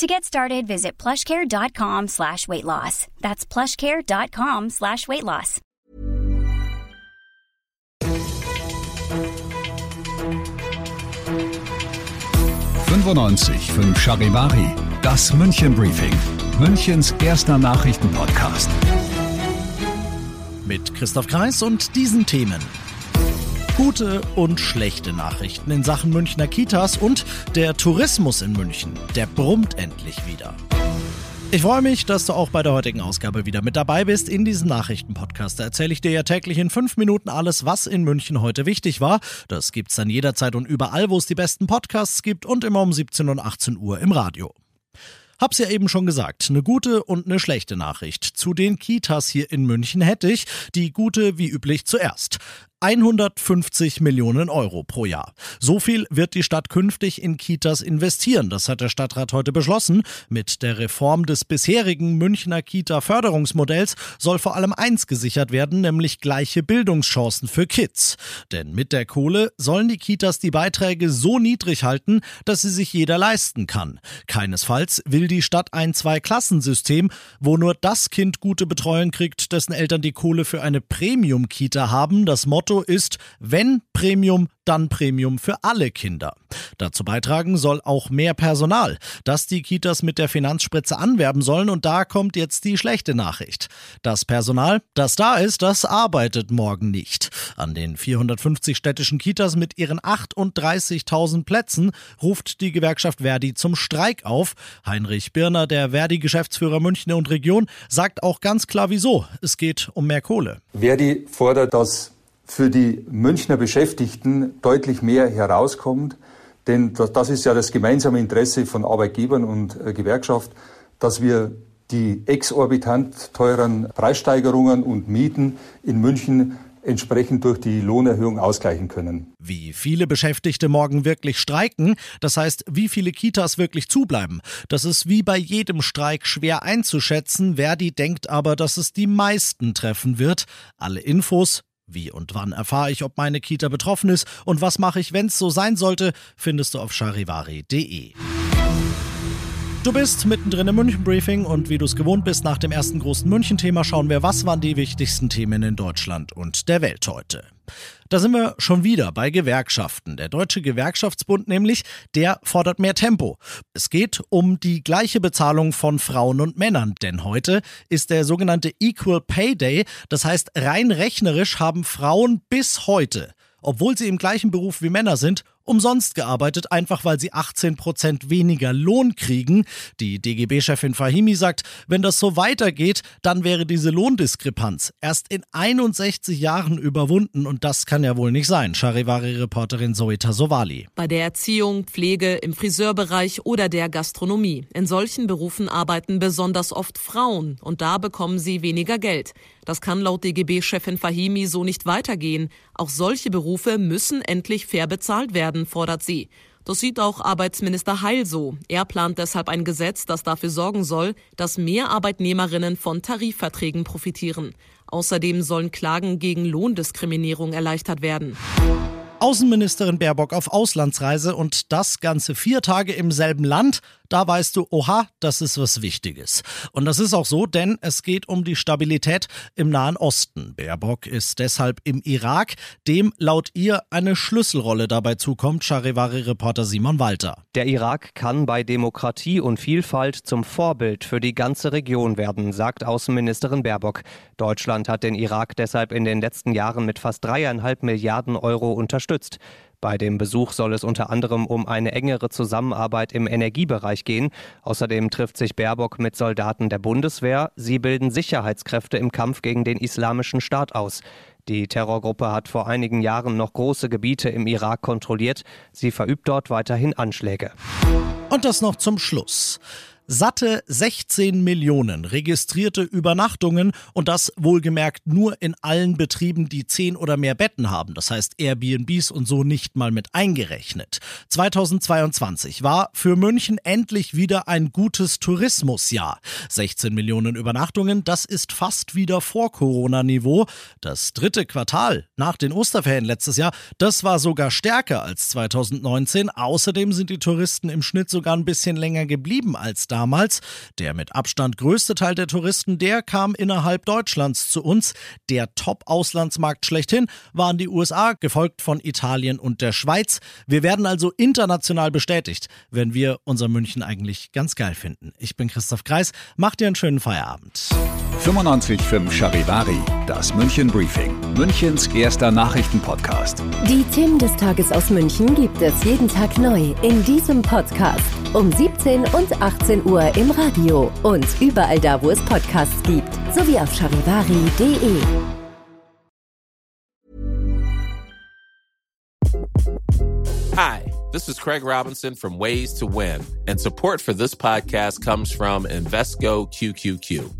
To get started, visit plushcare.com slash weight loss. That's plushcare.com slash weight loss. fünf Charivari, das München Briefing, Münchens erster Nachrichtenpodcast. Mit Christoph Kreis und diesen Themen. Gute und schlechte Nachrichten in Sachen Münchner Kitas und der Tourismus in München, der brummt endlich wieder. Ich freue mich, dass du auch bei der heutigen Ausgabe wieder mit dabei bist. In diesem Nachrichtenpodcast Da erzähle ich dir ja täglich in fünf Minuten alles, was in München heute wichtig war. Das gibt's dann jederzeit und überall, wo es die besten Podcasts gibt und immer um 17 und 18 Uhr im Radio. Hab's ja eben schon gesagt, eine gute und eine schlechte Nachricht. Zu den Kitas hier in München hätte ich die gute wie üblich zuerst. 150 Millionen Euro pro Jahr. So viel wird die Stadt künftig in Kitas investieren. Das hat der Stadtrat heute beschlossen. Mit der Reform des bisherigen Münchner Kita-Förderungsmodells soll vor allem eins gesichert werden, nämlich gleiche Bildungschancen für Kids. Denn mit der Kohle sollen die Kitas die Beiträge so niedrig halten, dass sie sich jeder leisten kann. Keinesfalls will die Stadt ein Zwei-Klassensystem, wo nur das Kind gute Betreuung kriegt, dessen Eltern die Kohle für eine Premium-Kita haben. Das Motto Motto ist, wenn Premium, dann Premium für alle Kinder. Dazu beitragen soll auch mehr Personal, das die Kitas mit der Finanzspritze anwerben sollen und da kommt jetzt die schlechte Nachricht. Das Personal, das da ist, das arbeitet morgen nicht. An den 450 städtischen Kitas mit ihren 38.000 Plätzen ruft die Gewerkschaft Verdi zum Streik auf. Heinrich Birner, der Verdi-Geschäftsführer München und Region, sagt auch ganz klar wieso. Es geht um mehr Kohle. Verdi fordert, dass für die Münchner Beschäftigten deutlich mehr herauskommt. Denn das ist ja das gemeinsame Interesse von Arbeitgebern und äh, Gewerkschaft, dass wir die exorbitant teuren Preissteigerungen und Mieten in München entsprechend durch die Lohnerhöhung ausgleichen können. Wie viele Beschäftigte morgen wirklich streiken, das heißt, wie viele Kitas wirklich zubleiben, das ist wie bei jedem Streik schwer einzuschätzen. Verdi denkt aber, dass es die meisten treffen wird. Alle Infos wie und wann erfahre ich, ob meine Kita betroffen ist und was mache ich, wenn es so sein sollte, findest du auf charivari.de. Du bist mittendrin im München-Briefing und wie du es gewohnt bist, nach dem ersten großen München-Thema schauen wir, was waren die wichtigsten Themen in Deutschland und der Welt heute. Da sind wir schon wieder bei Gewerkschaften. Der Deutsche Gewerkschaftsbund nämlich, der fordert mehr Tempo. Es geht um die gleiche Bezahlung von Frauen und Männern, denn heute ist der sogenannte Equal Pay Day. Das heißt, rein rechnerisch haben Frauen bis heute obwohl sie im gleichen Beruf wie Männer sind, umsonst gearbeitet, einfach weil sie 18 Prozent weniger Lohn kriegen. Die DGB-Chefin Fahimi sagt, wenn das so weitergeht, dann wäre diese Lohndiskrepanz erst in 61 Jahren überwunden und das kann ja wohl nicht sein. Charivari-Reporterin Zoeta Sovali. Bei der Erziehung, Pflege, im Friseurbereich oder der Gastronomie. In solchen Berufen arbeiten besonders oft Frauen und da bekommen sie weniger Geld. Das kann laut DGB-Chefin Fahimi so nicht weitergehen. Auch solche Berufe müssen endlich fair bezahlt werden werden, fordert sie. Das sieht auch Arbeitsminister Heil so. Er plant deshalb ein Gesetz, das dafür sorgen soll, dass mehr Arbeitnehmerinnen von Tarifverträgen profitieren. Außerdem sollen Klagen gegen Lohndiskriminierung erleichtert werden. Außenministerin Baerbock auf Auslandsreise und das ganze vier Tage im selben Land da weißt du, oha, das ist was Wichtiges. Und das ist auch so, denn es geht um die Stabilität im Nahen Osten. Baerbock ist deshalb im Irak, dem laut ihr eine Schlüsselrolle dabei zukommt, Charivari-Reporter Simon Walter. Der Irak kann bei Demokratie und Vielfalt zum Vorbild für die ganze Region werden, sagt Außenministerin Baerbock. Deutschland hat den Irak deshalb in den letzten Jahren mit fast dreieinhalb Milliarden Euro unterstützt. Bei dem Besuch soll es unter anderem um eine engere Zusammenarbeit im Energiebereich gehen. Außerdem trifft sich Baerbock mit Soldaten der Bundeswehr. Sie bilden Sicherheitskräfte im Kampf gegen den Islamischen Staat aus. Die Terrorgruppe hat vor einigen Jahren noch große Gebiete im Irak kontrolliert. Sie verübt dort weiterhin Anschläge. Und das noch zum Schluss. Satte 16 Millionen registrierte Übernachtungen und das wohlgemerkt nur in allen Betrieben, die zehn oder mehr Betten haben. Das heißt Airbnbs und so nicht mal mit eingerechnet. 2022 war für München endlich wieder ein gutes Tourismusjahr. 16 Millionen Übernachtungen, das ist fast wieder vor Corona-Niveau. Das dritte Quartal nach den Osterferien letztes Jahr, das war sogar stärker als 2019. Außerdem sind die Touristen im Schnitt sogar ein bisschen länger geblieben als da damals. Der mit Abstand größte Teil der Touristen, der kam innerhalb Deutschlands zu uns. Der Top-Auslandsmarkt schlechthin waren die USA, gefolgt von Italien und der Schweiz. Wir werden also international bestätigt, wenn wir unser München eigentlich ganz geil finden. Ich bin Christoph Kreis. Macht dir einen schönen Feierabend. 95.5 Charivari, das München Briefing, Münchens erster Nachrichtenpodcast. Die Themen des Tages aus München gibt es jeden Tag neu in diesem Podcast um 17 und 18 Uhr im Radio und überall da, wo es Podcasts gibt, sowie auf charivari.de. Hi, this is Craig Robinson from Ways to Win, and support for this podcast comes from Invesco QQQ.